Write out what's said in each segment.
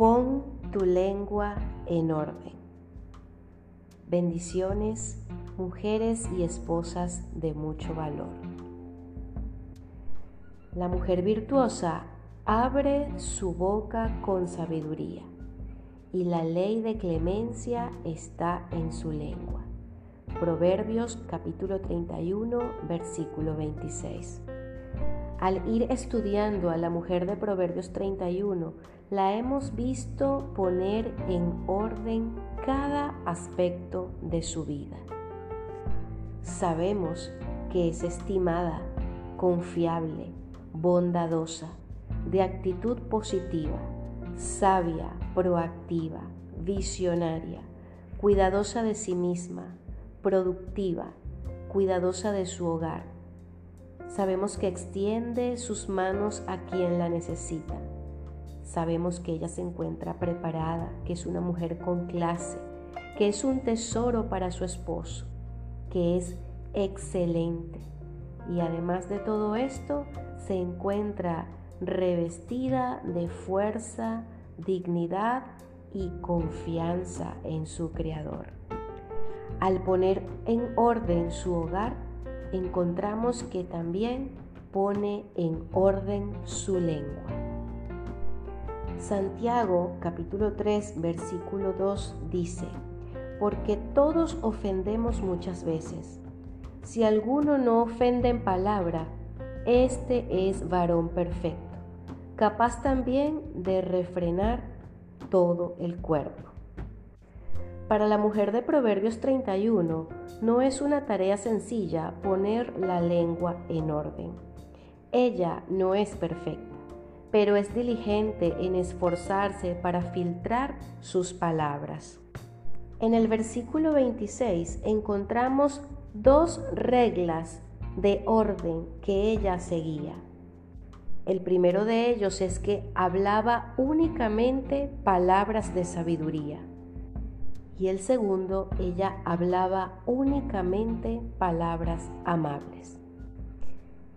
Pon tu lengua en orden. Bendiciones, mujeres y esposas de mucho valor. La mujer virtuosa abre su boca con sabiduría y la ley de clemencia está en su lengua. Proverbios capítulo 31, versículo 26. Al ir estudiando a la mujer de Proverbios 31, la hemos visto poner en orden cada aspecto de su vida. Sabemos que es estimada, confiable, bondadosa, de actitud positiva, sabia, proactiva, visionaria, cuidadosa de sí misma, productiva, cuidadosa de su hogar. Sabemos que extiende sus manos a quien la necesita. Sabemos que ella se encuentra preparada, que es una mujer con clase, que es un tesoro para su esposo, que es excelente. Y además de todo esto, se encuentra revestida de fuerza, dignidad y confianza en su Creador. Al poner en orden su hogar, encontramos que también pone en orden su lengua. Santiago capítulo 3 versículo 2 dice, porque todos ofendemos muchas veces. Si alguno no ofende en palabra, este es varón perfecto capaz también de refrenar todo el cuerpo. Para la mujer de Proverbios 31 no es una tarea sencilla poner la lengua en orden. Ella no es perfecta, pero es diligente en esforzarse para filtrar sus palabras. En el versículo 26 encontramos dos reglas de orden que ella seguía. El primero de ellos es que hablaba únicamente palabras de sabiduría. Y el segundo, ella hablaba únicamente palabras amables.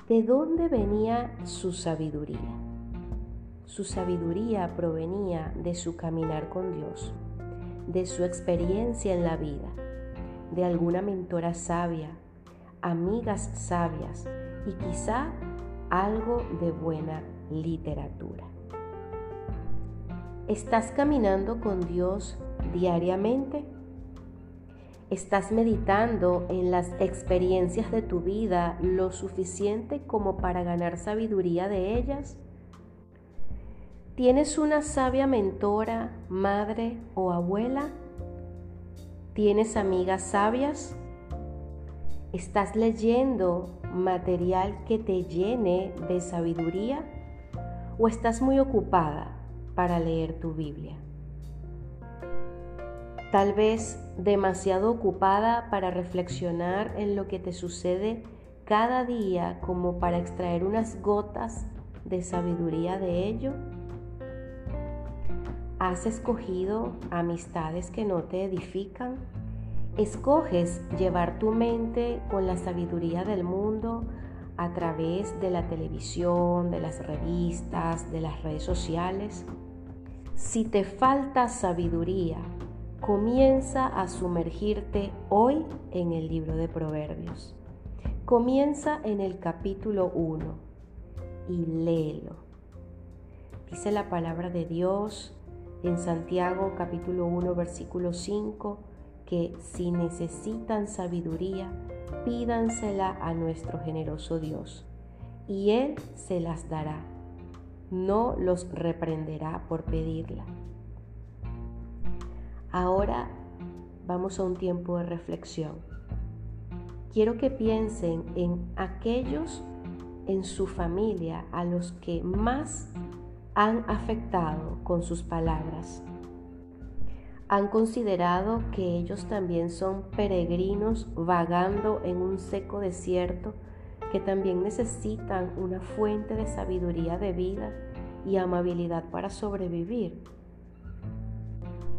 ¿De dónde venía su sabiduría? Su sabiduría provenía de su caminar con Dios, de su experiencia en la vida, de alguna mentora sabia, amigas sabias y quizá algo de buena literatura. ¿Estás caminando con Dios diariamente? ¿Estás meditando en las experiencias de tu vida lo suficiente como para ganar sabiduría de ellas? ¿Tienes una sabia mentora, madre o abuela? ¿Tienes amigas sabias? ¿Estás leyendo material que te llene de sabiduría o estás muy ocupada para leer tu Biblia? Tal vez demasiado ocupada para reflexionar en lo que te sucede cada día como para extraer unas gotas de sabiduría de ello. ¿Has escogido amistades que no te edifican? Escoges llevar tu mente con la sabiduría del mundo a través de la televisión, de las revistas, de las redes sociales. Si te falta sabiduría, comienza a sumergirte hoy en el libro de Proverbios. Comienza en el capítulo 1 y léelo. Dice la palabra de Dios en Santiago capítulo 1 versículo 5 que si necesitan sabiduría, pídansela a nuestro generoso Dios, y Él se las dará. No los reprenderá por pedirla. Ahora vamos a un tiempo de reflexión. Quiero que piensen en aquellos en su familia a los que más han afectado con sus palabras han considerado que ellos también son peregrinos vagando en un seco desierto, que también necesitan una fuente de sabiduría de vida y amabilidad para sobrevivir.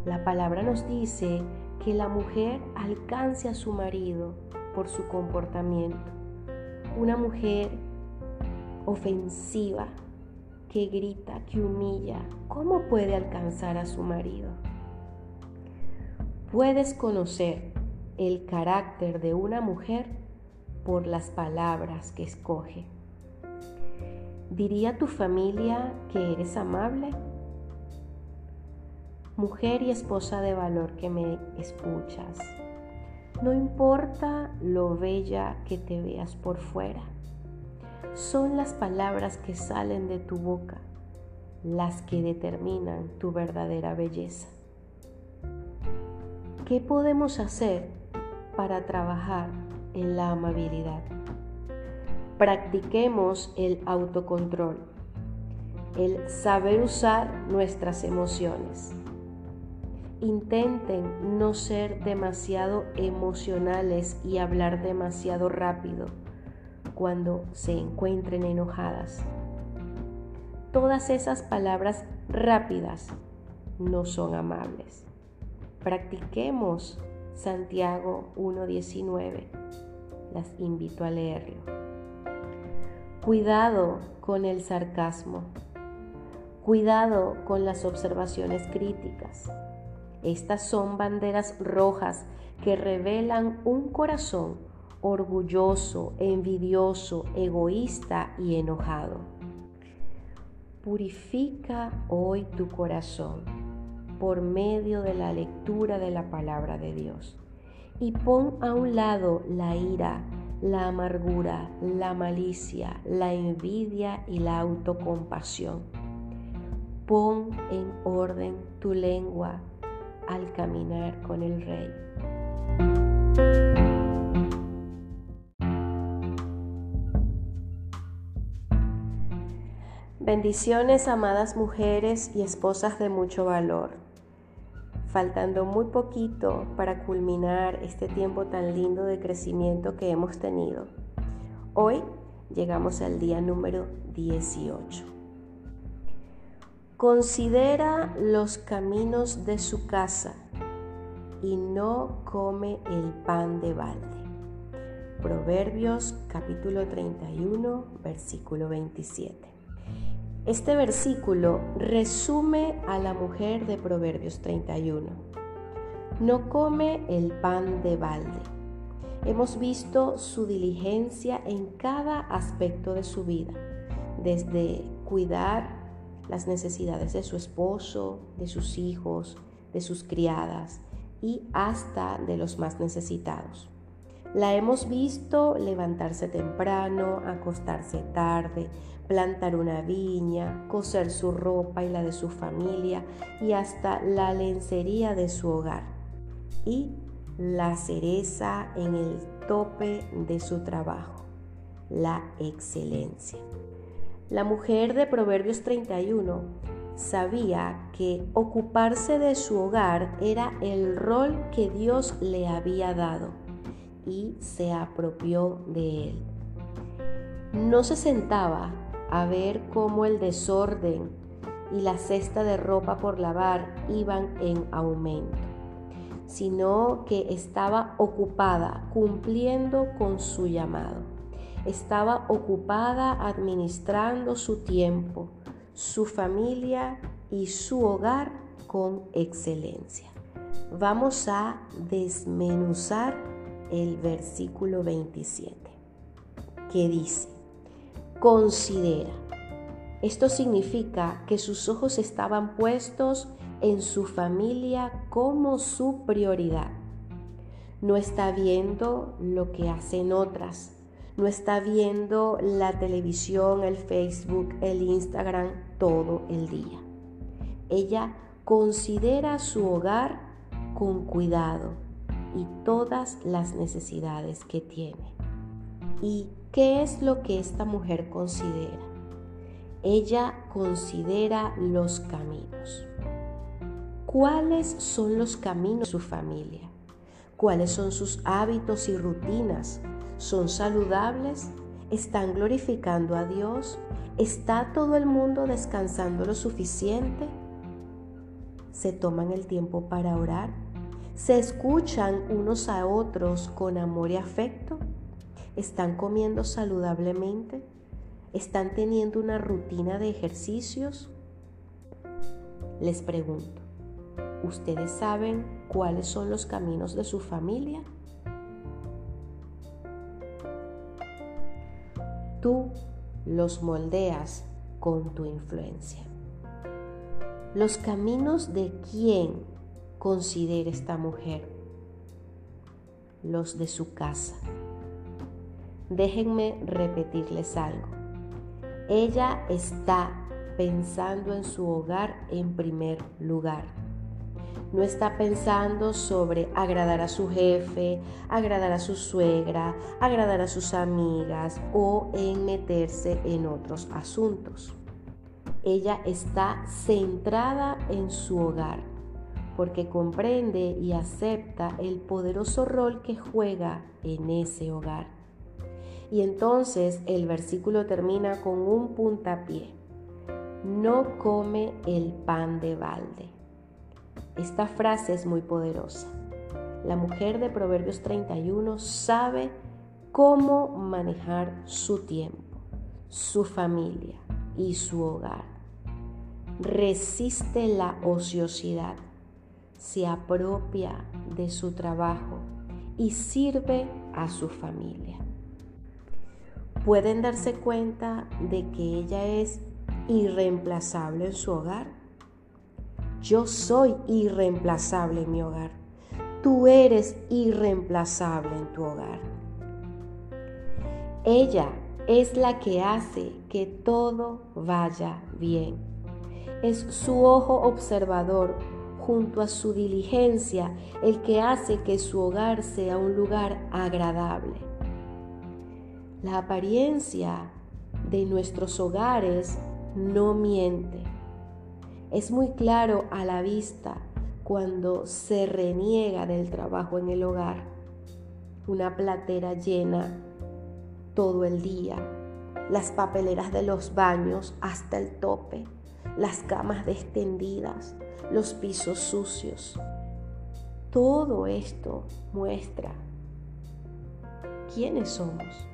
La palabra nos dice que la mujer alcance a su marido por su comportamiento. Una mujer ofensiva que grita, que humilla, ¿cómo puede alcanzar a su marido? Puedes conocer el carácter de una mujer por las palabras que escoge. ¿Diría tu familia que eres amable? Mujer y esposa de valor que me escuchas, no importa lo bella que te veas por fuera, son las palabras que salen de tu boca las que determinan tu verdadera belleza. ¿Qué podemos hacer para trabajar en la amabilidad? Practiquemos el autocontrol, el saber usar nuestras emociones. Intenten no ser demasiado emocionales y hablar demasiado rápido cuando se encuentren enojadas. Todas esas palabras rápidas no son amables. Practiquemos Santiago 1.19. Las invito a leerlo. Cuidado con el sarcasmo. Cuidado con las observaciones críticas. Estas son banderas rojas que revelan un corazón orgulloso, envidioso, egoísta y enojado. Purifica hoy tu corazón por medio de la lectura de la palabra de Dios y pon a un lado la ira, la amargura, la malicia, la envidia y la autocompasión. Pon en orden tu lengua al caminar con el Rey. Bendiciones, amadas mujeres y esposas de mucho valor faltando muy poquito para culminar este tiempo tan lindo de crecimiento que hemos tenido. Hoy llegamos al día número 18. Considera los caminos de su casa y no come el pan de balde. Proverbios capítulo 31, versículo 27. Este versículo resume a la mujer de Proverbios 31. No come el pan de balde. Hemos visto su diligencia en cada aspecto de su vida, desde cuidar las necesidades de su esposo, de sus hijos, de sus criadas y hasta de los más necesitados. La hemos visto levantarse temprano, acostarse tarde, plantar una viña, coser su ropa y la de su familia y hasta la lencería de su hogar. Y la cereza en el tope de su trabajo, la excelencia. La mujer de Proverbios 31 sabía que ocuparse de su hogar era el rol que Dios le había dado y se apropió de él. No se sentaba a ver cómo el desorden y la cesta de ropa por lavar iban en aumento, sino que estaba ocupada cumpliendo con su llamado. Estaba ocupada administrando su tiempo, su familia y su hogar con excelencia. Vamos a desmenuzar el versículo 27, que dice, considera. Esto significa que sus ojos estaban puestos en su familia como su prioridad. No está viendo lo que hacen otras. No está viendo la televisión, el Facebook, el Instagram todo el día. Ella considera su hogar con cuidado y todas las necesidades que tiene. ¿Y qué es lo que esta mujer considera? Ella considera los caminos. ¿Cuáles son los caminos de su familia? ¿Cuáles son sus hábitos y rutinas? ¿Son saludables? ¿Están glorificando a Dios? ¿Está todo el mundo descansando lo suficiente? ¿Se toman el tiempo para orar? ¿Se escuchan unos a otros con amor y afecto? ¿Están comiendo saludablemente? ¿Están teniendo una rutina de ejercicios? Les pregunto, ¿ustedes saben cuáles son los caminos de su familia? Tú los moldeas con tu influencia. Los caminos de quién considera esta mujer. Los de su casa. Déjenme repetirles algo. Ella está pensando en su hogar en primer lugar. No está pensando sobre agradar a su jefe, agradar a su suegra, agradar a sus amigas o en meterse en otros asuntos. Ella está centrada en su hogar porque comprende y acepta el poderoso rol que juega en ese hogar. Y entonces el versículo termina con un puntapié. No come el pan de balde. Esta frase es muy poderosa. La mujer de Proverbios 31 sabe cómo manejar su tiempo, su familia y su hogar resiste la ociosidad, se apropia de su trabajo y sirve a su familia. ¿Pueden darse cuenta de que ella es irreemplazable en su hogar? Yo soy irreemplazable en mi hogar. Tú eres irreemplazable en tu hogar. Ella es la que hace que todo vaya bien es su ojo observador junto a su diligencia el que hace que su hogar sea un lugar agradable. La apariencia de nuestros hogares no miente. Es muy claro a la vista cuando se reniega del trabajo en el hogar. Una platera llena todo el día, las papeleras de los baños hasta el tope, las camas extendidas, los pisos sucios. Todo esto muestra quiénes somos.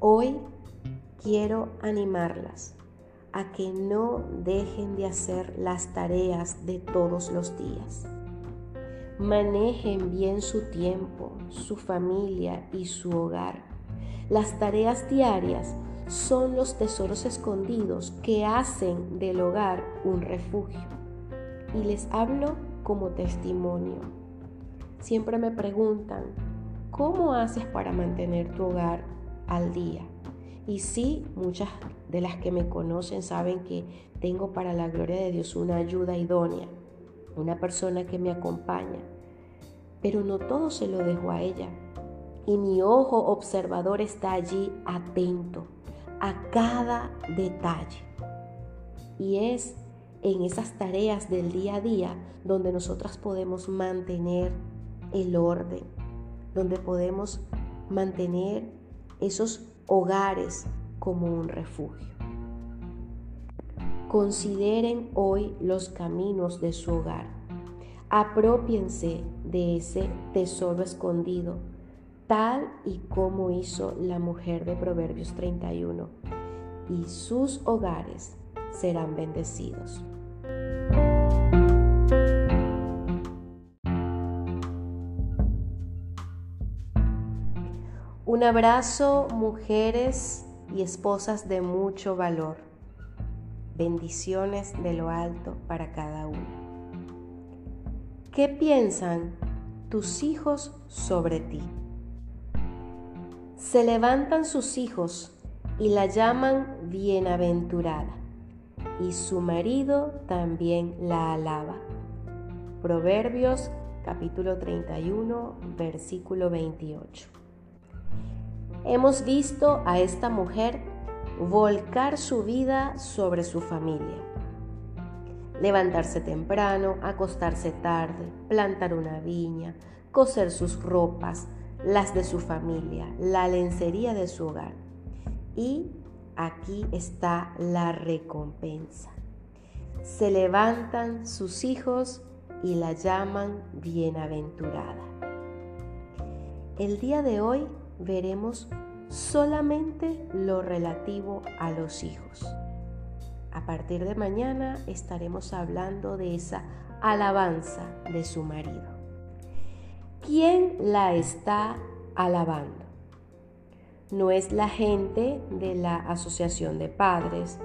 Hoy quiero animarlas a que no dejen de hacer las tareas de todos los días. Manejen bien su tiempo, su familia y su hogar. Las tareas diarias son los tesoros escondidos que hacen del hogar un refugio. Y les hablo como testimonio. Siempre me preguntan, ¿cómo haces para mantener tu hogar al día? Y sí, muchas de las que me conocen saben que tengo para la gloria de Dios una ayuda idónea, una persona que me acompaña. Pero no todo se lo dejo a ella. Y mi ojo observador está allí atento a cada detalle. Y es en esas tareas del día a día donde nosotras podemos mantener el orden, donde podemos mantener esos hogares como un refugio. Consideren hoy los caminos de su hogar. Apropiense de ese tesoro escondido tal y como hizo la mujer de Proverbios 31, y sus hogares serán bendecidos. Un abrazo, mujeres y esposas de mucho valor. Bendiciones de lo alto para cada una. ¿Qué piensan tus hijos sobre ti? Se levantan sus hijos y la llaman bienaventurada, y su marido también la alaba. Proverbios capítulo 31, versículo 28. Hemos visto a esta mujer volcar su vida sobre su familia. Levantarse temprano, acostarse tarde, plantar una viña, coser sus ropas, las de su familia, la lencería de su hogar. Y aquí está la recompensa. Se levantan sus hijos y la llaman bienaventurada. El día de hoy veremos solamente lo relativo a los hijos. A partir de mañana estaremos hablando de esa alabanza de su marido. ¿Quién la está alabando? No es la gente de la Asociación de Padres,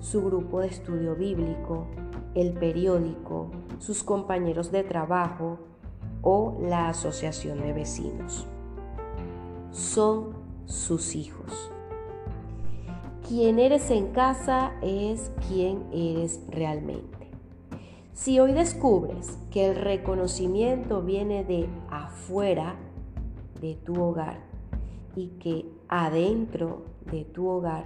su grupo de estudio bíblico, el periódico, sus compañeros de trabajo o la asociación de vecinos. Son sus hijos. Quien eres en casa es quien eres realmente. Si hoy descubres que el reconocimiento viene de afuera de tu hogar y que adentro de tu hogar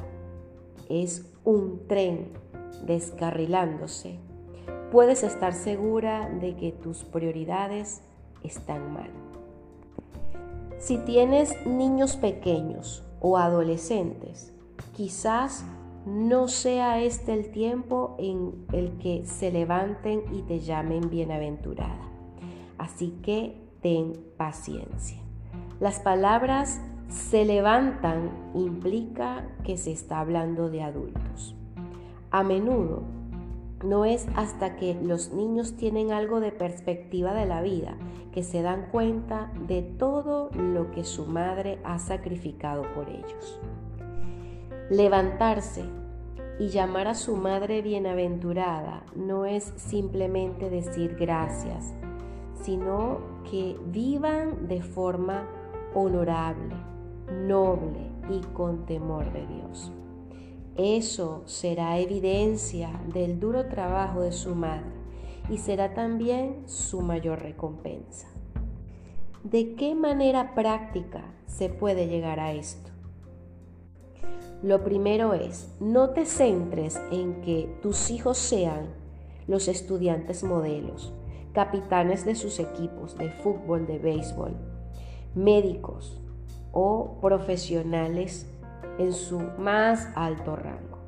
es un tren descarrilándose, puedes estar segura de que tus prioridades están mal. Si tienes niños pequeños o adolescentes, quizás no sea este el tiempo en el que se levanten y te llamen bienaventurada. Así que ten paciencia. Las palabras se levantan implica que se está hablando de adultos. A menudo no es hasta que los niños tienen algo de perspectiva de la vida que se dan cuenta de todo lo que su madre ha sacrificado por ellos. Levantarse y llamar a su madre bienaventurada no es simplemente decir gracias, sino que vivan de forma honorable, noble y con temor de Dios. Eso será evidencia del duro trabajo de su madre y será también su mayor recompensa. ¿De qué manera práctica se puede llegar a esto? Lo primero es, no te centres en que tus hijos sean los estudiantes modelos, capitanes de sus equipos de fútbol, de béisbol, médicos o profesionales en su más alto rango.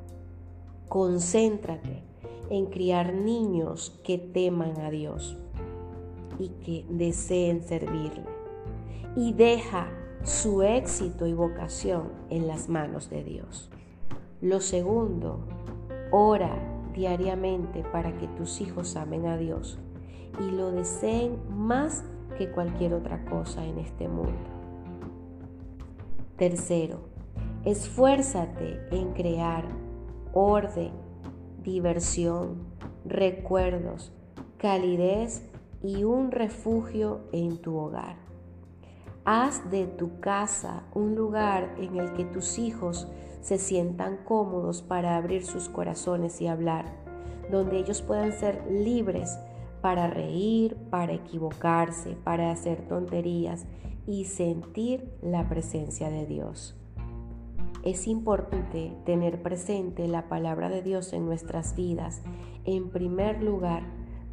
Concéntrate en criar niños que teman a Dios y que deseen servirle. Y deja su éxito y vocación en las manos de Dios. Lo segundo, ora diariamente para que tus hijos amen a Dios y lo deseen más que cualquier otra cosa en este mundo. Tercero, esfuérzate en crear orden, diversión, recuerdos, calidez y un refugio en tu hogar. Haz de tu casa un lugar en el que tus hijos se sientan cómodos para abrir sus corazones y hablar, donde ellos puedan ser libres para reír, para equivocarse, para hacer tonterías y sentir la presencia de Dios. Es importante tener presente la palabra de Dios en nuestras vidas en primer lugar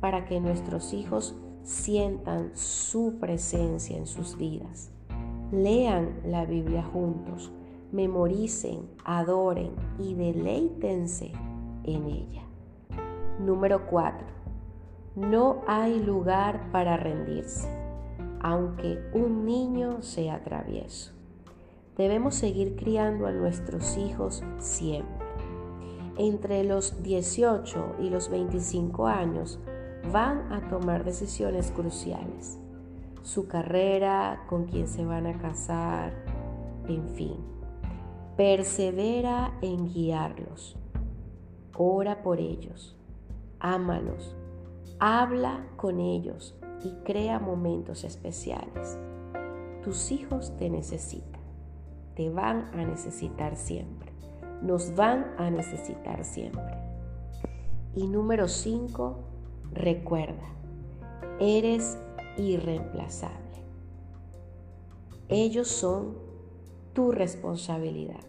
para que nuestros hijos sientan su presencia en sus vidas. Lean la Biblia juntos, memoricen, adoren y deleítense en ella. Número 4 no hay lugar para rendirse, aunque un niño sea travieso. Debemos seguir criando a nuestros hijos siempre. Entre los 18 y los 25 años van a tomar decisiones cruciales. Su carrera, con quién se van a casar, en fin. Persevera en guiarlos. Ora por ellos. Ámalos Habla con ellos y crea momentos especiales. Tus hijos te necesitan, te van a necesitar siempre, nos van a necesitar siempre. Y número 5, recuerda, eres irreemplazable. Ellos son tu responsabilidad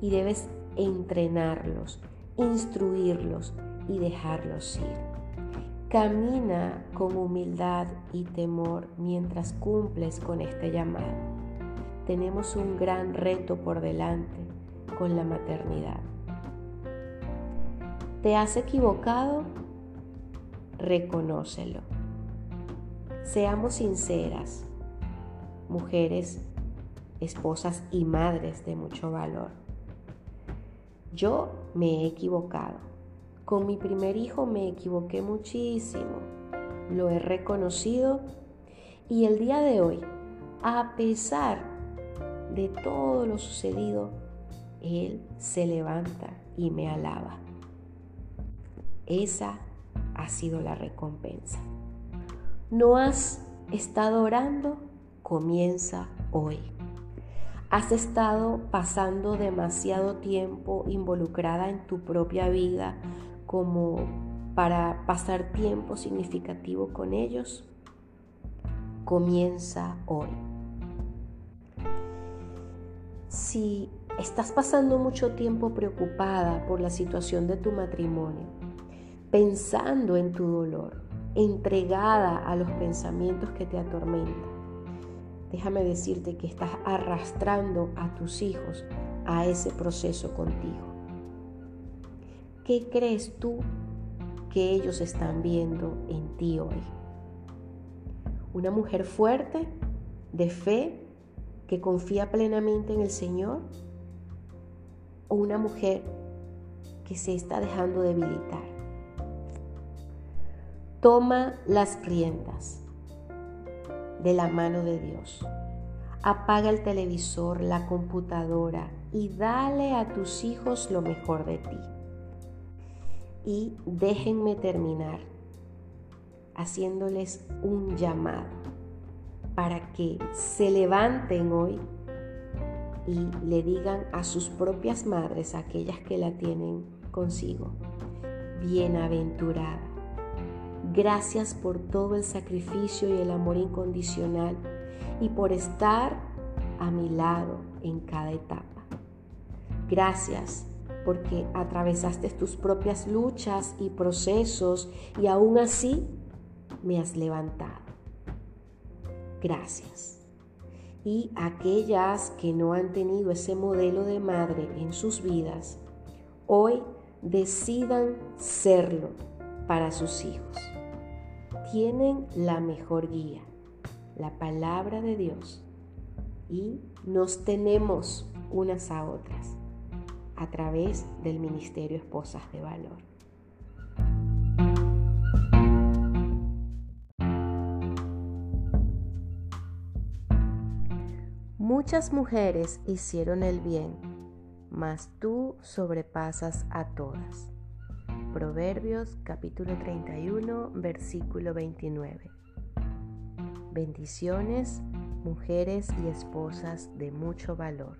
y debes entrenarlos, instruirlos y dejarlos ir. Camina con humildad y temor mientras cumples con este llamado. Tenemos un gran reto por delante con la maternidad. ¿Te has equivocado? Reconócelo. Seamos sinceras, mujeres esposas y madres de mucho valor. Yo me he equivocado. Con mi primer hijo me equivoqué muchísimo. Lo he reconocido y el día de hoy, a pesar de todo lo sucedido, Él se levanta y me alaba. Esa ha sido la recompensa. ¿No has estado orando? Comienza hoy. ¿Has estado pasando demasiado tiempo involucrada en tu propia vida como para pasar tiempo significativo con ellos? Comienza hoy. Si estás pasando mucho tiempo preocupada por la situación de tu matrimonio, pensando en tu dolor, entregada a los pensamientos que te atormentan, déjame decirte que estás arrastrando a tus hijos a ese proceso contigo. ¿Qué crees tú que ellos están viendo en ti hoy? ¿Una mujer fuerte, de fe, que confía plenamente en el Señor? ¿O una mujer que se está dejando debilitar? Toma las riendas de la mano de Dios. Apaga el televisor, la computadora y dale a tus hijos lo mejor de ti. Y déjenme terminar haciéndoles un llamado para que se levanten hoy y le digan a sus propias madres, aquellas que la tienen consigo, bienaventurada Gracias por todo el sacrificio y el amor incondicional y por estar a mi lado en cada etapa. Gracias porque atravesaste tus propias luchas y procesos y aún así me has levantado. Gracias. Y aquellas que no han tenido ese modelo de madre en sus vidas, hoy decidan serlo para sus hijos tienen la mejor guía, la palabra de Dios. Y nos tenemos unas a otras a través del Ministerio Esposas de Valor. Muchas mujeres hicieron el bien, mas tú sobrepasas a todas. Proverbios capítulo 31, versículo 29. Bendiciones, mujeres y esposas de mucho valor.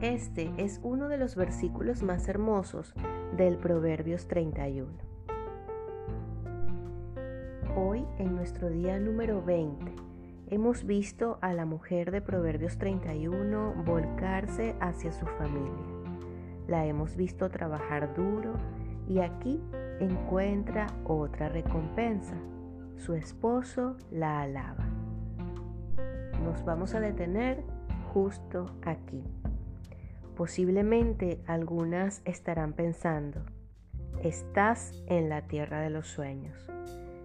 Este es uno de los versículos más hermosos del Proverbios 31. Hoy, en nuestro día número 20, hemos visto a la mujer de Proverbios 31 volcarse hacia su familia. La hemos visto trabajar duro y aquí encuentra otra recompensa. Su esposo la alaba. Nos vamos a detener justo aquí. Posiblemente algunas estarán pensando, estás en la tierra de los sueños.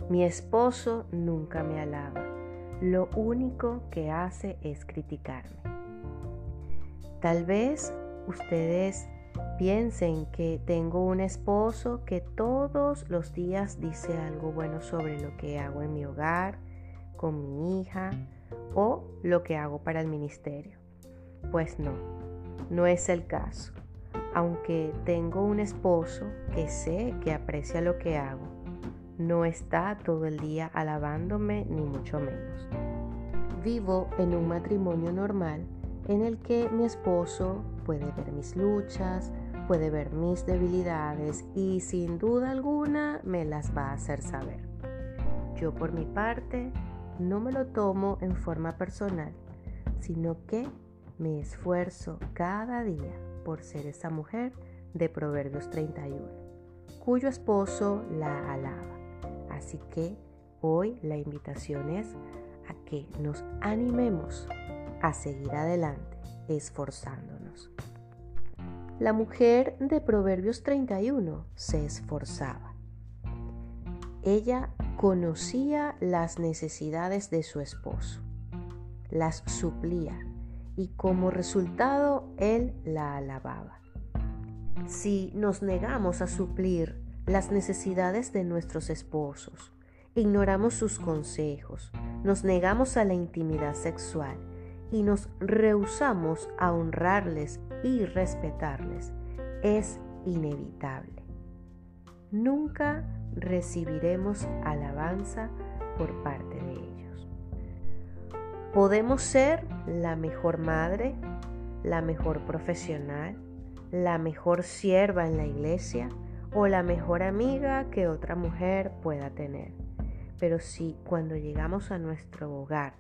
Mi esposo nunca me alaba. Lo único que hace es criticarme. Tal vez ustedes Piensen que tengo un esposo que todos los días dice algo bueno sobre lo que hago en mi hogar, con mi hija o lo que hago para el ministerio. Pues no, no es el caso. Aunque tengo un esposo que sé que aprecia lo que hago, no está todo el día alabándome ni mucho menos. Vivo en un matrimonio normal en el que mi esposo puede ver mis luchas, puede ver mis debilidades y sin duda alguna me las va a hacer saber. Yo por mi parte no me lo tomo en forma personal, sino que me esfuerzo cada día por ser esa mujer de Proverbios 31, cuyo esposo la alaba. Así que hoy la invitación es a que nos animemos a seguir adelante, esforzándonos. La mujer de Proverbios 31 se esforzaba. Ella conocía las necesidades de su esposo, las suplía y como resultado él la alababa. Si nos negamos a suplir las necesidades de nuestros esposos, ignoramos sus consejos, nos negamos a la intimidad sexual y nos rehusamos a honrarles y respetarles, es inevitable. Nunca recibiremos alabanza por parte de ellos. Podemos ser la mejor madre, la mejor profesional, la mejor sierva en la iglesia o la mejor amiga que otra mujer pueda tener. Pero si cuando llegamos a nuestro hogar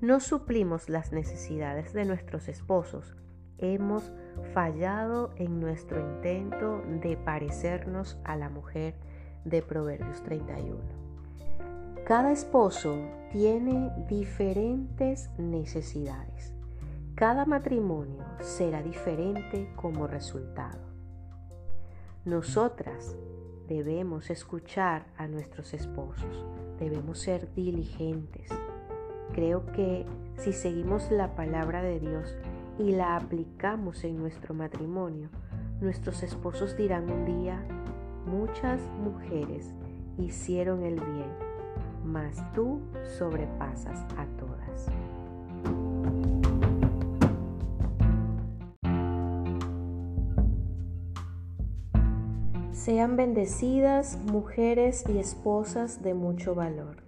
no suplimos las necesidades de nuestros esposos, hemos fallado en nuestro intento de parecernos a la mujer de Proverbios 31. Cada esposo tiene diferentes necesidades. Cada matrimonio será diferente como resultado. Nosotras debemos escuchar a nuestros esposos, debemos ser diligentes. Creo que si seguimos la palabra de Dios y la aplicamos en nuestro matrimonio, nuestros esposos dirán un día, muchas mujeres hicieron el bien, mas tú sobrepasas a todas. Sean bendecidas mujeres y esposas de mucho valor.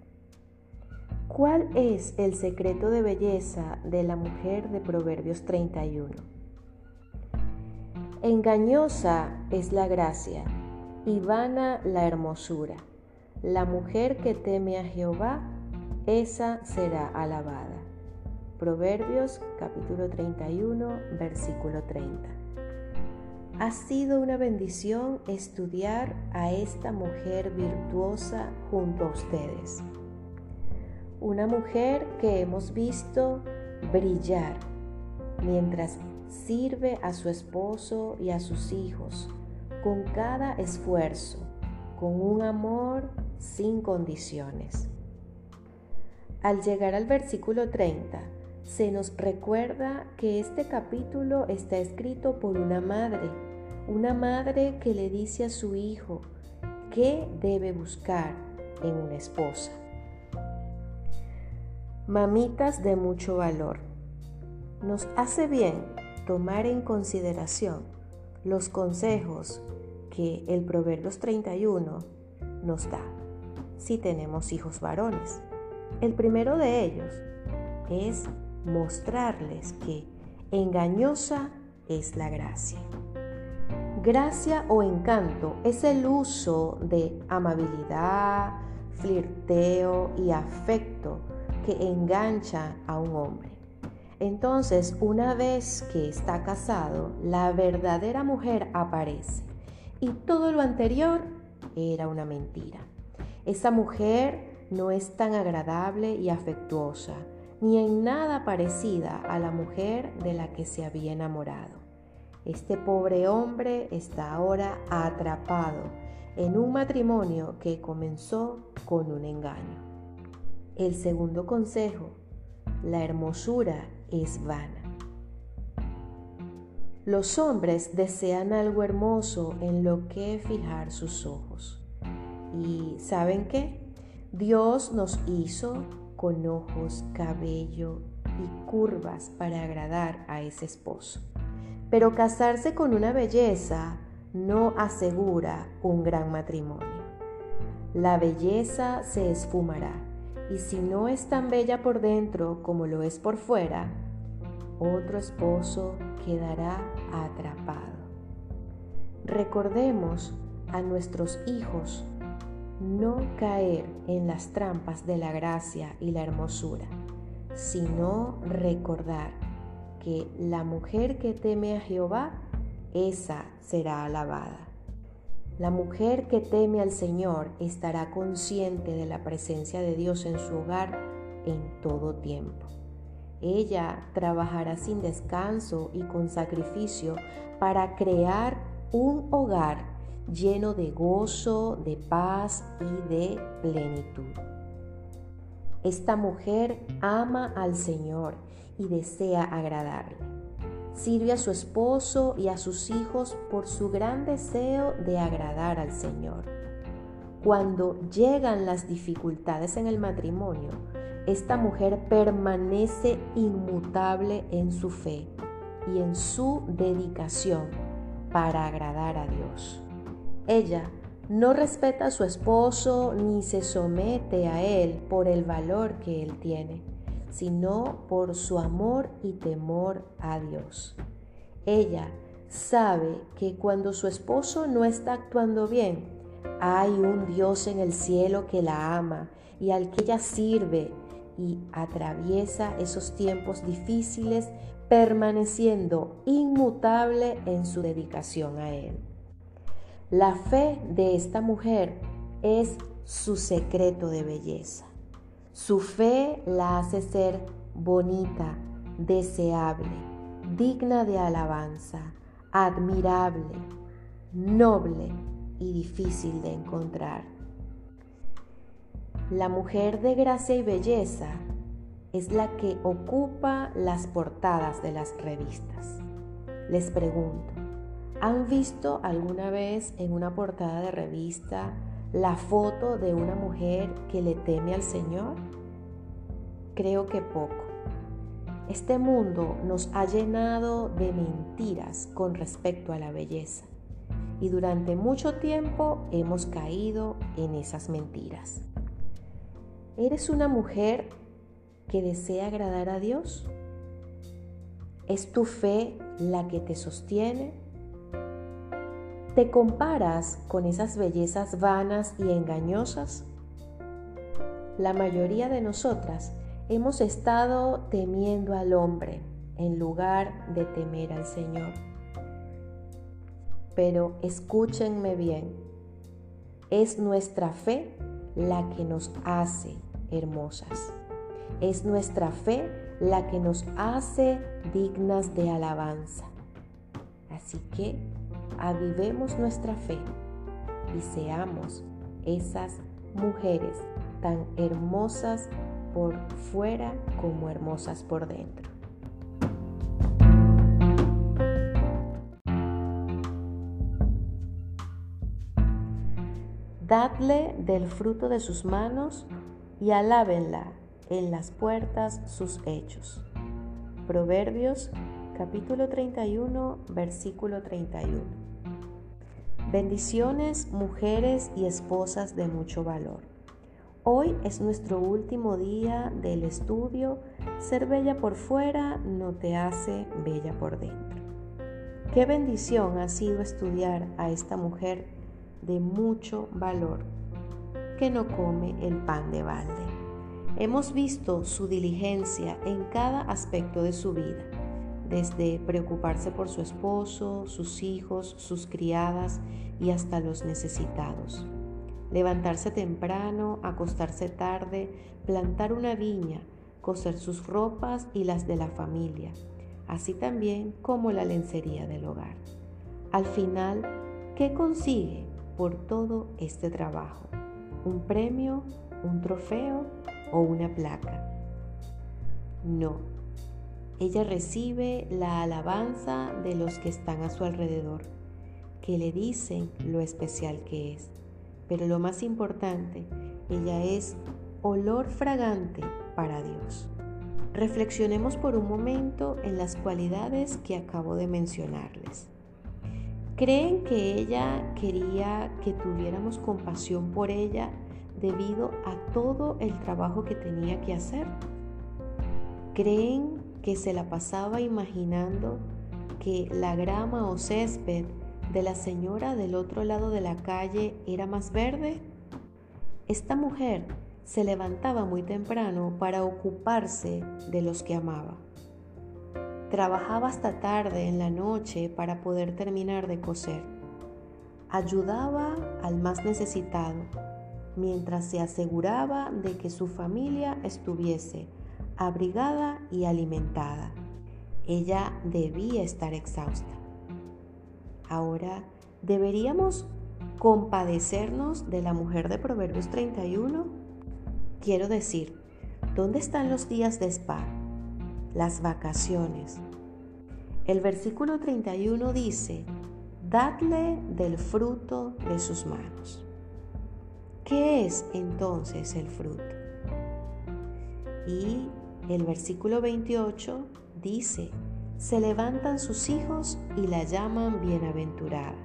¿Cuál es el secreto de belleza de la mujer de Proverbios 31? Engañosa es la gracia y vana la hermosura. La mujer que teme a Jehová, esa será alabada. Proverbios capítulo 31, versículo 30. Ha sido una bendición estudiar a esta mujer virtuosa junto a ustedes. Una mujer que hemos visto brillar mientras sirve a su esposo y a sus hijos con cada esfuerzo, con un amor sin condiciones. Al llegar al versículo 30, se nos recuerda que este capítulo está escrito por una madre una madre que le dice a su hijo qué debe buscar en una esposa. Mamitas de mucho valor. Nos hace bien tomar en consideración los consejos que el Proverbios 31 nos da si tenemos hijos varones. El primero de ellos es mostrarles que engañosa es la gracia. Gracia o encanto es el uso de amabilidad, flirteo y afecto que engancha a un hombre. Entonces, una vez que está casado, la verdadera mujer aparece y todo lo anterior era una mentira. Esa mujer no es tan agradable y afectuosa, ni en nada parecida a la mujer de la que se había enamorado. Este pobre hombre está ahora atrapado en un matrimonio que comenzó con un engaño. El segundo consejo, la hermosura es vana. Los hombres desean algo hermoso en lo que fijar sus ojos. ¿Y saben qué? Dios nos hizo con ojos, cabello y curvas para agradar a ese esposo. Pero casarse con una belleza no asegura un gran matrimonio. La belleza se esfumará y si no es tan bella por dentro como lo es por fuera, otro esposo quedará atrapado. Recordemos a nuestros hijos no caer en las trampas de la gracia y la hermosura, sino recordar que la mujer que teme a Jehová, esa será alabada. La mujer que teme al Señor estará consciente de la presencia de Dios en su hogar en todo tiempo. Ella trabajará sin descanso y con sacrificio para crear un hogar lleno de gozo, de paz y de plenitud. Esta mujer ama al Señor y desea agradarle. Sirve a su esposo y a sus hijos por su gran deseo de agradar al Señor. Cuando llegan las dificultades en el matrimonio, esta mujer permanece inmutable en su fe y en su dedicación para agradar a Dios. Ella no respeta a su esposo ni se somete a él por el valor que él tiene, sino por su amor y temor a Dios. Ella sabe que cuando su esposo no está actuando bien, hay un Dios en el cielo que la ama y al que ella sirve y atraviesa esos tiempos difíciles permaneciendo inmutable en su dedicación a Él. La fe de esta mujer es su secreto de belleza. Su fe la hace ser bonita, deseable, digna de alabanza, admirable, noble y difícil de encontrar. La mujer de gracia y belleza es la que ocupa las portadas de las revistas. Les pregunto, ¿Han visto alguna vez en una portada de revista la foto de una mujer que le teme al Señor? Creo que poco. Este mundo nos ha llenado de mentiras con respecto a la belleza y durante mucho tiempo hemos caído en esas mentiras. ¿Eres una mujer que desea agradar a Dios? ¿Es tu fe la que te sostiene? ¿Te comparas con esas bellezas vanas y engañosas? La mayoría de nosotras hemos estado temiendo al hombre en lugar de temer al Señor. Pero escúchenme bien, es nuestra fe la que nos hace hermosas. Es nuestra fe la que nos hace dignas de alabanza. Así que avivemos nuestra fe y seamos esas mujeres tan hermosas por fuera como hermosas por dentro. Dadle del fruto de sus manos y alábenla en las puertas sus hechos. Proverbios capítulo 31, versículo 31. Bendiciones, mujeres y esposas de mucho valor. Hoy es nuestro último día del estudio. Ser bella por fuera no te hace bella por dentro. Qué bendición ha sido estudiar a esta mujer de mucho valor que no come el pan de balde. Hemos visto su diligencia en cada aspecto de su vida desde preocuparse por su esposo, sus hijos, sus criadas y hasta los necesitados. Levantarse temprano, acostarse tarde, plantar una viña, coser sus ropas y las de la familia, así también como la lencería del hogar. Al final, ¿qué consigue por todo este trabajo? ¿Un premio, un trofeo o una placa? No, ella recibe la alabanza de los que están a su alrededor, que le dicen lo especial que es. Pero lo más importante, ella es olor fragante para Dios. Reflexionemos por un momento en las cualidades que acabo de mencionarles. ¿Creen que ella quería que tuviéramos compasión por ella debido a todo el trabajo que tenía que hacer? ¿Creen que se la pasaba imaginando que la grama o césped de la señora del otro lado de la calle era más verde? Esta mujer se levantaba muy temprano para ocuparse de los que amaba. Trabajaba hasta tarde en la noche para poder terminar de coser. Ayudaba al más necesitado mientras se aseguraba de que su familia estuviese abrigada y alimentada. Ella debía estar exhausta. Ahora, ¿deberíamos compadecernos de la mujer de Proverbios 31? Quiero decir, ¿Dónde están los días de spa? Las vacaciones. El versículo 31 dice, dadle del fruto de sus manos. ¿Qué es entonces el fruto? Y el versículo 28 dice, se levantan sus hijos y la llaman bienaventurada,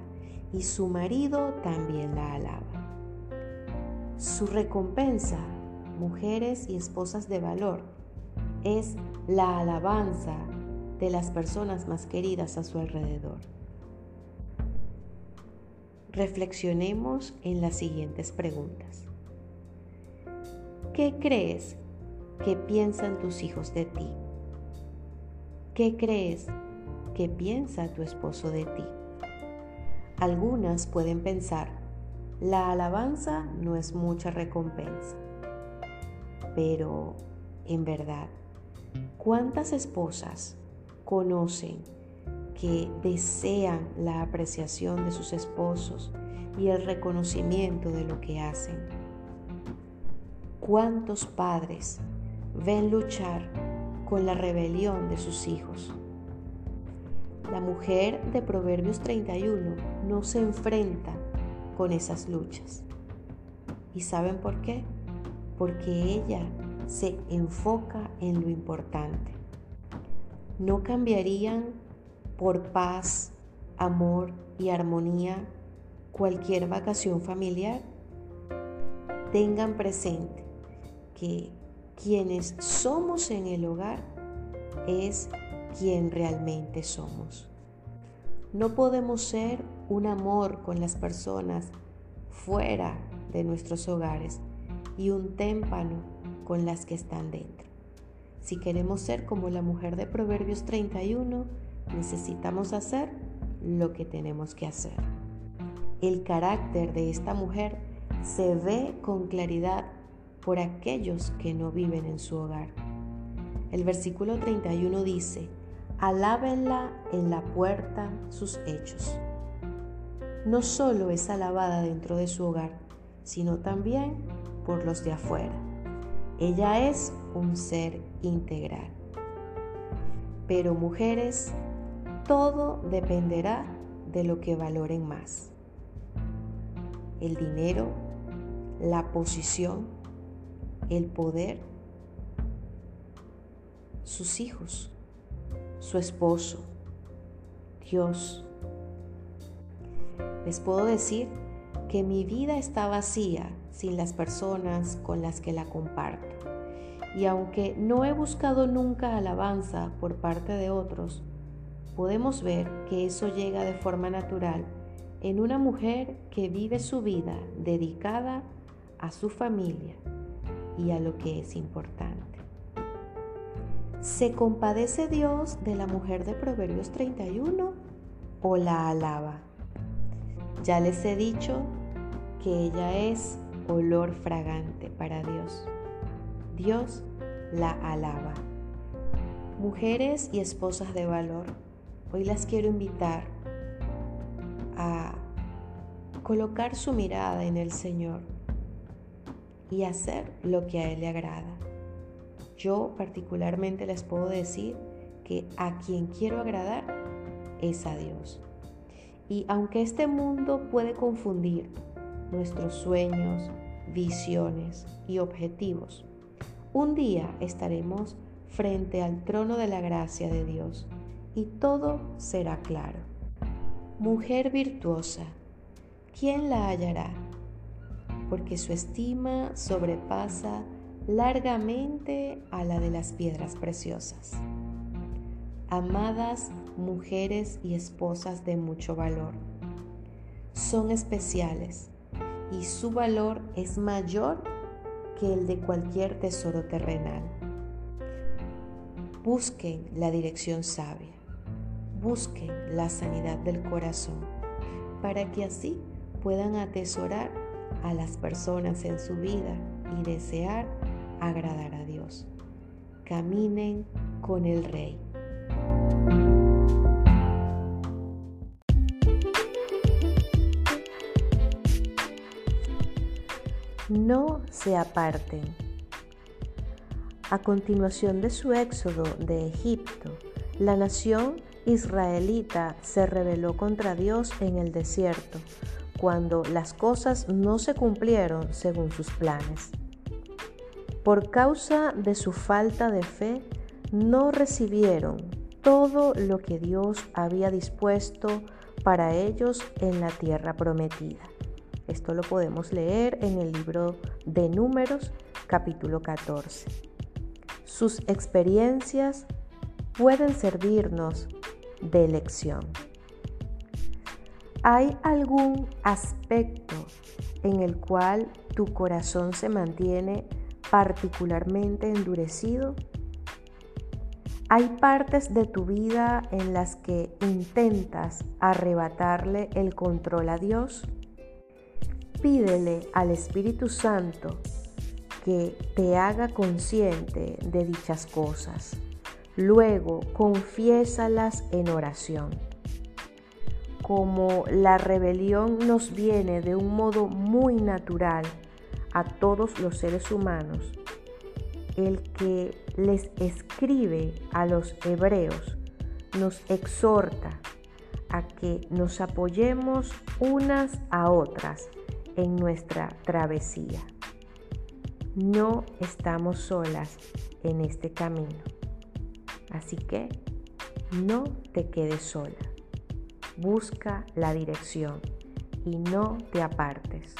y su marido también la alaba. Su recompensa, mujeres y esposas de valor, es la alabanza de las personas más queridas a su alrededor. Reflexionemos en las siguientes preguntas. ¿Qué crees que piensan tus hijos de ti? ¿Qué crees que piensa tu esposo de ti? Algunas pueden pensar, la alabanza no es mucha recompensa. Pero, en verdad, ¿cuántas esposas conocen que desean la apreciación de sus esposos y el reconocimiento de lo que hacen? ¿Cuántos padres ven luchar con la rebelión de sus hijos. La mujer de Proverbios 31 no se enfrenta con esas luchas. ¿Y saben por qué? Porque ella se enfoca en lo importante. No cambiarían por paz, amor y armonía cualquier vacación familiar. Tengan presente que quienes somos en el hogar es quien realmente somos. No podemos ser un amor con las personas fuera de nuestros hogares y un témpano con las que están dentro. Si queremos ser como la mujer de Proverbios 31, necesitamos hacer lo que tenemos que hacer. El carácter de esta mujer se ve con claridad por aquellos que no viven en su hogar. El versículo 31 dice, alábenla en la puerta sus hechos. No solo es alabada dentro de su hogar, sino también por los de afuera. Ella es un ser integral. Pero mujeres, todo dependerá de lo que valoren más. El dinero, la posición, el poder, sus hijos, su esposo, Dios. Les puedo decir que mi vida está vacía sin las personas con las que la comparto. Y aunque no he buscado nunca alabanza por parte de otros, podemos ver que eso llega de forma natural en una mujer que vive su vida dedicada a su familia, y a lo que es importante. ¿Se compadece Dios de la mujer de Proverbios 31 o la alaba? Ya les he dicho que ella es olor fragante para Dios. Dios la alaba. Mujeres y esposas de valor, hoy las quiero invitar a colocar su mirada en el Señor y hacer lo que a Él le agrada. Yo particularmente les puedo decir que a quien quiero agradar es a Dios. Y aunque este mundo puede confundir nuestros sueños, visiones y objetivos, un día estaremos frente al trono de la gracia de Dios y todo será claro. Mujer virtuosa, ¿quién la hallará? Porque su estima sobrepasa largamente a la de las piedras preciosas. Amadas mujeres y esposas de mucho valor, son especiales y su valor es mayor que el de cualquier tesoro terrenal. Busquen la dirección sabia, busquen la sanidad del corazón, para que así puedan atesorar a las personas en su vida y desear agradar a Dios. Caminen con el Rey. No se aparten. A continuación de su éxodo de Egipto, la nación israelita se rebeló contra Dios en el desierto, cuando las cosas no se cumplieron según sus planes. Por causa de su falta de fe, no recibieron todo lo que Dios había dispuesto para ellos en la tierra prometida. Esto lo podemos leer en el libro de Números capítulo 14. Sus experiencias pueden servirnos de lección. ¿Hay algún aspecto en el cual tu corazón se mantiene particularmente endurecido? Hay partes de tu vida en las que intentas arrebatarle el control a Dios. Pídele al Espíritu Santo que te haga consciente de dichas cosas. Luego, confiésalas en oración. Como la rebelión nos viene de un modo muy natural a todos los seres humanos, el que les escribe a los hebreos nos exhorta a que nos apoyemos unas a otras en nuestra travesía. No estamos solas en este camino. Así que no te quedes sola. Busca la dirección y no te apartes.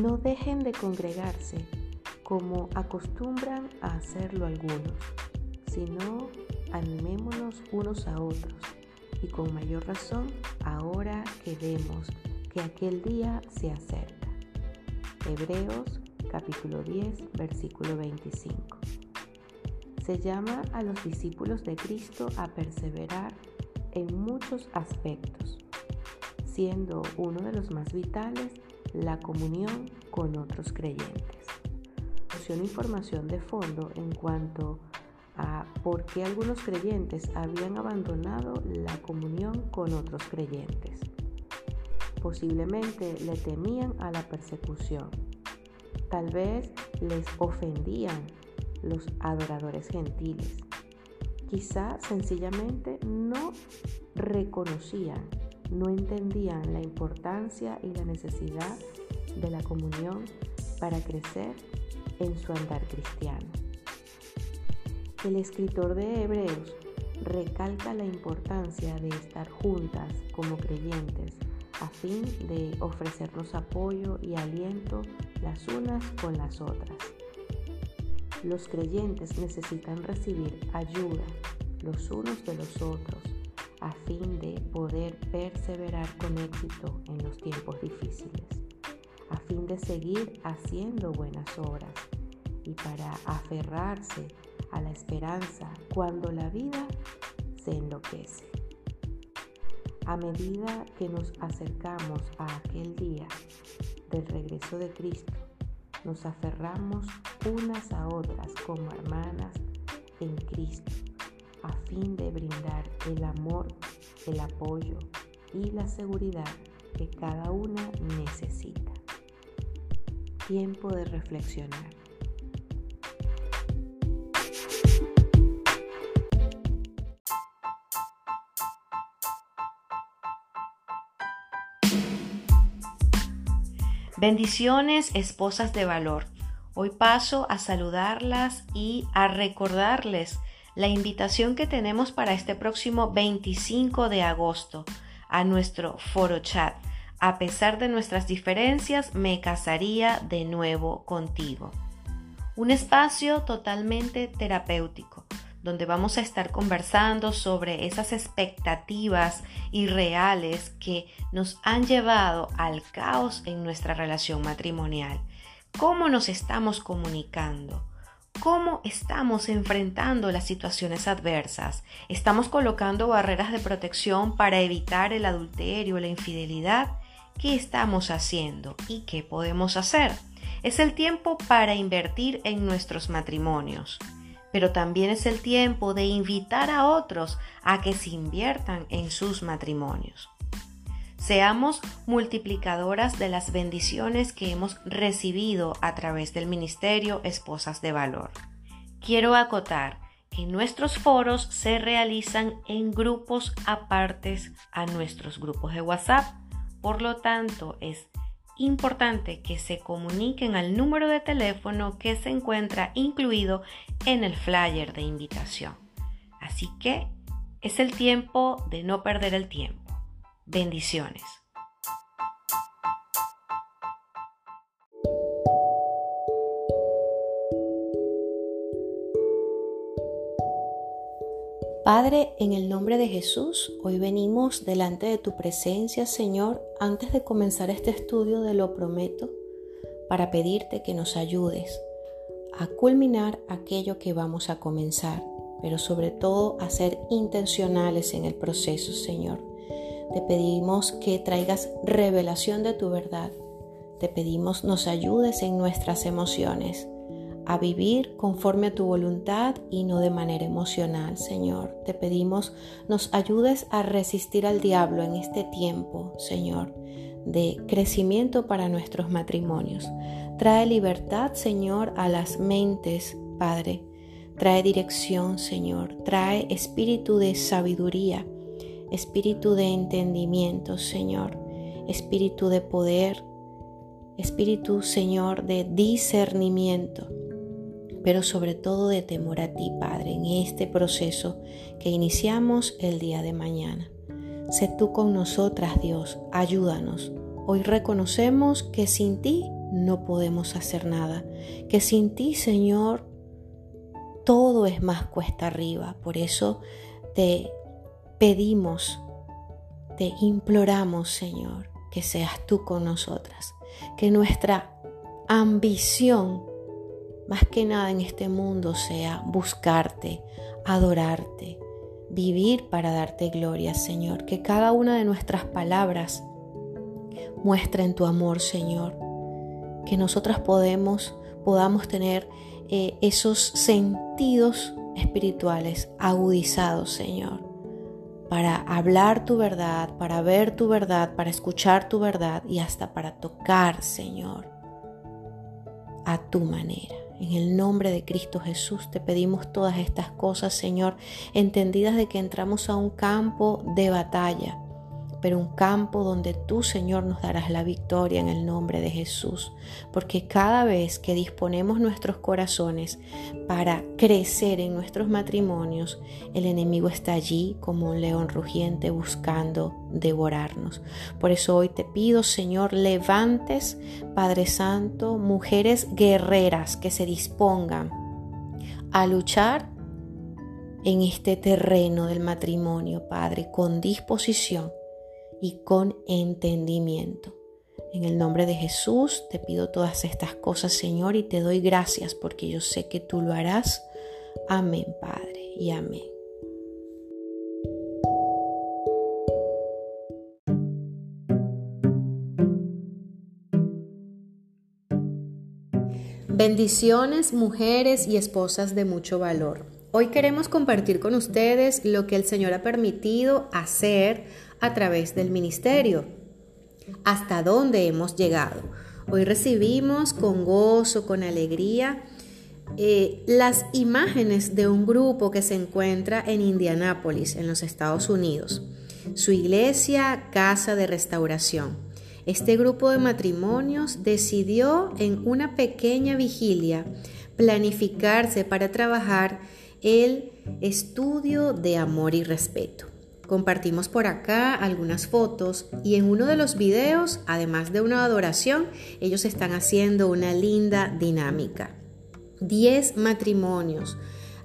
No dejen de congregarse como acostumbran a hacerlo algunos, sino animémonos unos a otros y con mayor razón ahora que vemos que aquel día se acerca. Hebreos capítulo 10 versículo 25. Se llama a los discípulos de Cristo a perseverar en muchos aspectos, siendo uno de los más vitales la comunión con otros creyentes. Información de fondo en cuanto a por qué algunos creyentes habían abandonado la comunión con otros creyentes. Posiblemente le temían a la persecución. Tal vez les ofendían los adoradores gentiles. Quizá sencillamente no reconocían, no entendían la importancia y la necesidad de la comunión para crecer en su andar cristiano. El escritor de Hebreos recalca la importancia de estar juntas como creyentes a fin de ofrecernos apoyo y aliento las unas con las otras. Los creyentes necesitan recibir ayuda los unos de los otros a fin de poder perseverar con éxito en los tiempos difíciles, a fin de seguir haciendo buenas obras y para aferrarse a la esperanza cuando la vida se enloquece. A medida que nos acercamos a aquel día del regreso de Cristo, nos aferramos unas a otras como hermanas en Cristo, a fin de brindar el amor, el apoyo y la seguridad que cada una necesita. Tiempo de reflexionar. Bendiciones, esposas de valor. Hoy paso a saludarlas y a recordarles la invitación que tenemos para este próximo 25 de agosto a nuestro foro chat. A pesar de nuestras diferencias, me casaría de nuevo contigo. Un espacio totalmente terapéutico donde vamos a estar conversando sobre esas expectativas irreales que nos han llevado al caos en nuestra relación matrimonial. ¿Cómo nos estamos comunicando? ¿Cómo estamos enfrentando las situaciones adversas? ¿Estamos colocando barreras de protección para evitar el adulterio, la infidelidad? ¿Qué estamos haciendo y qué podemos hacer? Es el tiempo para invertir en nuestros matrimonios pero también es el tiempo de invitar a otros a que se inviertan en sus matrimonios. seamos multiplicadoras de las bendiciones que hemos recibido a través del ministerio Esposas de Valor. Quiero acotar que nuestros foros se realizan en grupos apartes a nuestros grupos de WhatsApp. Por lo tanto, es importante que se comuniquen al número de teléfono que se encuentra incluido en el flyer de invitación. Así que es el tiempo de no perder el tiempo. Bendiciones. Padre, en el nombre de Jesús, hoy venimos delante de tu presencia, Señor, antes de comenzar este estudio de lo prometo, para pedirte que nos ayudes a culminar aquello que vamos a comenzar, pero sobre todo a ser intencionales en el proceso, Señor. Te pedimos que traigas revelación de tu verdad. Te pedimos nos ayudes en nuestras emociones a vivir conforme a tu voluntad y no de manera emocional, Señor. Te pedimos nos ayudes a resistir al diablo en este tiempo, Señor, de crecimiento para nuestros matrimonios. Trae libertad, Señor, a las mentes, Padre. Trae dirección, Señor. Trae espíritu de sabiduría, espíritu de entendimiento, Señor. Espíritu de poder, espíritu, Señor, de discernimiento pero sobre todo de temor a ti, Padre, en este proceso que iniciamos el día de mañana. Sé tú con nosotras, Dios, ayúdanos. Hoy reconocemos que sin ti no podemos hacer nada, que sin ti, Señor, todo es más cuesta arriba. Por eso te pedimos, te imploramos, Señor, que seas tú con nosotras, que nuestra ambición más que nada en este mundo sea buscarte, adorarte, vivir para darte gloria, Señor. Que cada una de nuestras palabras muestren tu amor, Señor. Que nosotras podemos, podamos tener eh, esos sentidos espirituales agudizados, Señor, para hablar tu verdad, para ver tu verdad, para escuchar tu verdad y hasta para tocar, Señor, a tu manera. En el nombre de Cristo Jesús te pedimos todas estas cosas, Señor, entendidas de que entramos a un campo de batalla pero un campo donde tú, Señor, nos darás la victoria en el nombre de Jesús. Porque cada vez que disponemos nuestros corazones para crecer en nuestros matrimonios, el enemigo está allí como un león rugiente buscando devorarnos. Por eso hoy te pido, Señor, levantes, Padre Santo, mujeres guerreras que se dispongan a luchar en este terreno del matrimonio, Padre, con disposición y con entendimiento. En el nombre de Jesús te pido todas estas cosas, Señor, y te doy gracias porque yo sé que tú lo harás. Amén, Padre, y amén. Bendiciones, mujeres y esposas de mucho valor. Hoy queremos compartir con ustedes lo que el Señor ha permitido hacer a través del ministerio. Hasta dónde hemos llegado. Hoy recibimos con gozo, con alegría, eh, las imágenes de un grupo que se encuentra en Indianápolis, en los Estados Unidos. Su iglesia, casa de restauración. Este grupo de matrimonios decidió en una pequeña vigilia planificarse para trabajar el estudio de amor y respeto. Compartimos por acá algunas fotos y en uno de los videos, además de una adoración, ellos están haciendo una linda dinámica. Diez matrimonios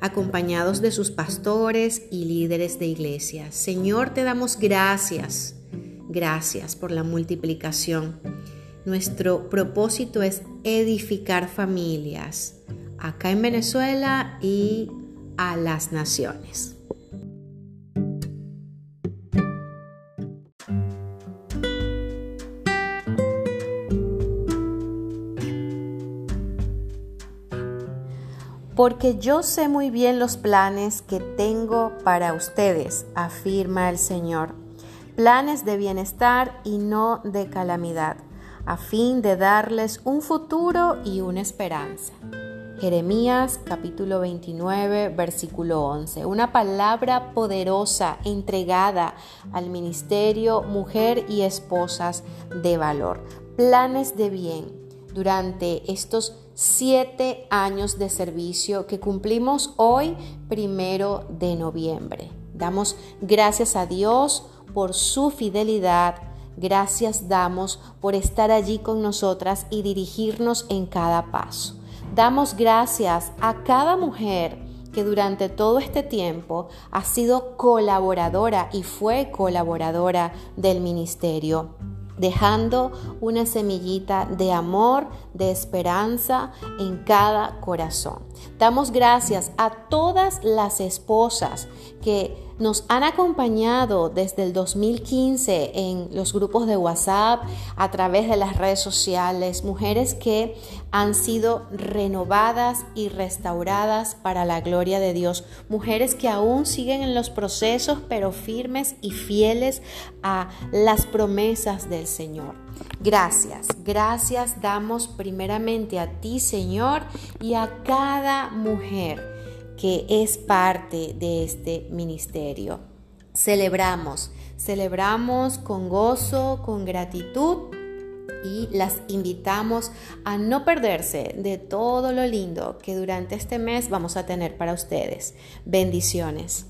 acompañados de sus pastores y líderes de iglesia. Señor, te damos gracias, gracias por la multiplicación. Nuestro propósito es edificar familias acá en Venezuela y a las naciones. Porque yo sé muy bien los planes que tengo para ustedes, afirma el Señor. planes de bienestar y no de calamidad, a fin de darles un futuro y una esperanza. Jeremías capítulo 29 versículo 11. Una palabra poderosa entregada al ministerio mujer y esposas de valor. Planes de bien durante estos siete años de servicio que cumplimos hoy primero de noviembre. Damos gracias a Dios por su fidelidad. Gracias damos por estar allí con nosotras y dirigirnos en cada paso. Damos gracias a cada mujer que durante todo este tiempo ha sido colaboradora y fue colaboradora del ministerio dejando una semillita de amor, de esperanza en cada corazón. Damos gracias a todas las esposas que nos han acompañado desde el 2015 en los grupos de WhatsApp, a través de las redes sociales, mujeres que han sido renovadas y restauradas para la gloria de Dios, mujeres que aún siguen en los procesos, pero firmes y fieles a las promesas del Señor. Gracias, gracias damos primeramente a ti, Señor, y a cada mujer que es parte de este ministerio. Celebramos, celebramos con gozo, con gratitud y las invitamos a no perderse de todo lo lindo que durante este mes vamos a tener para ustedes. Bendiciones.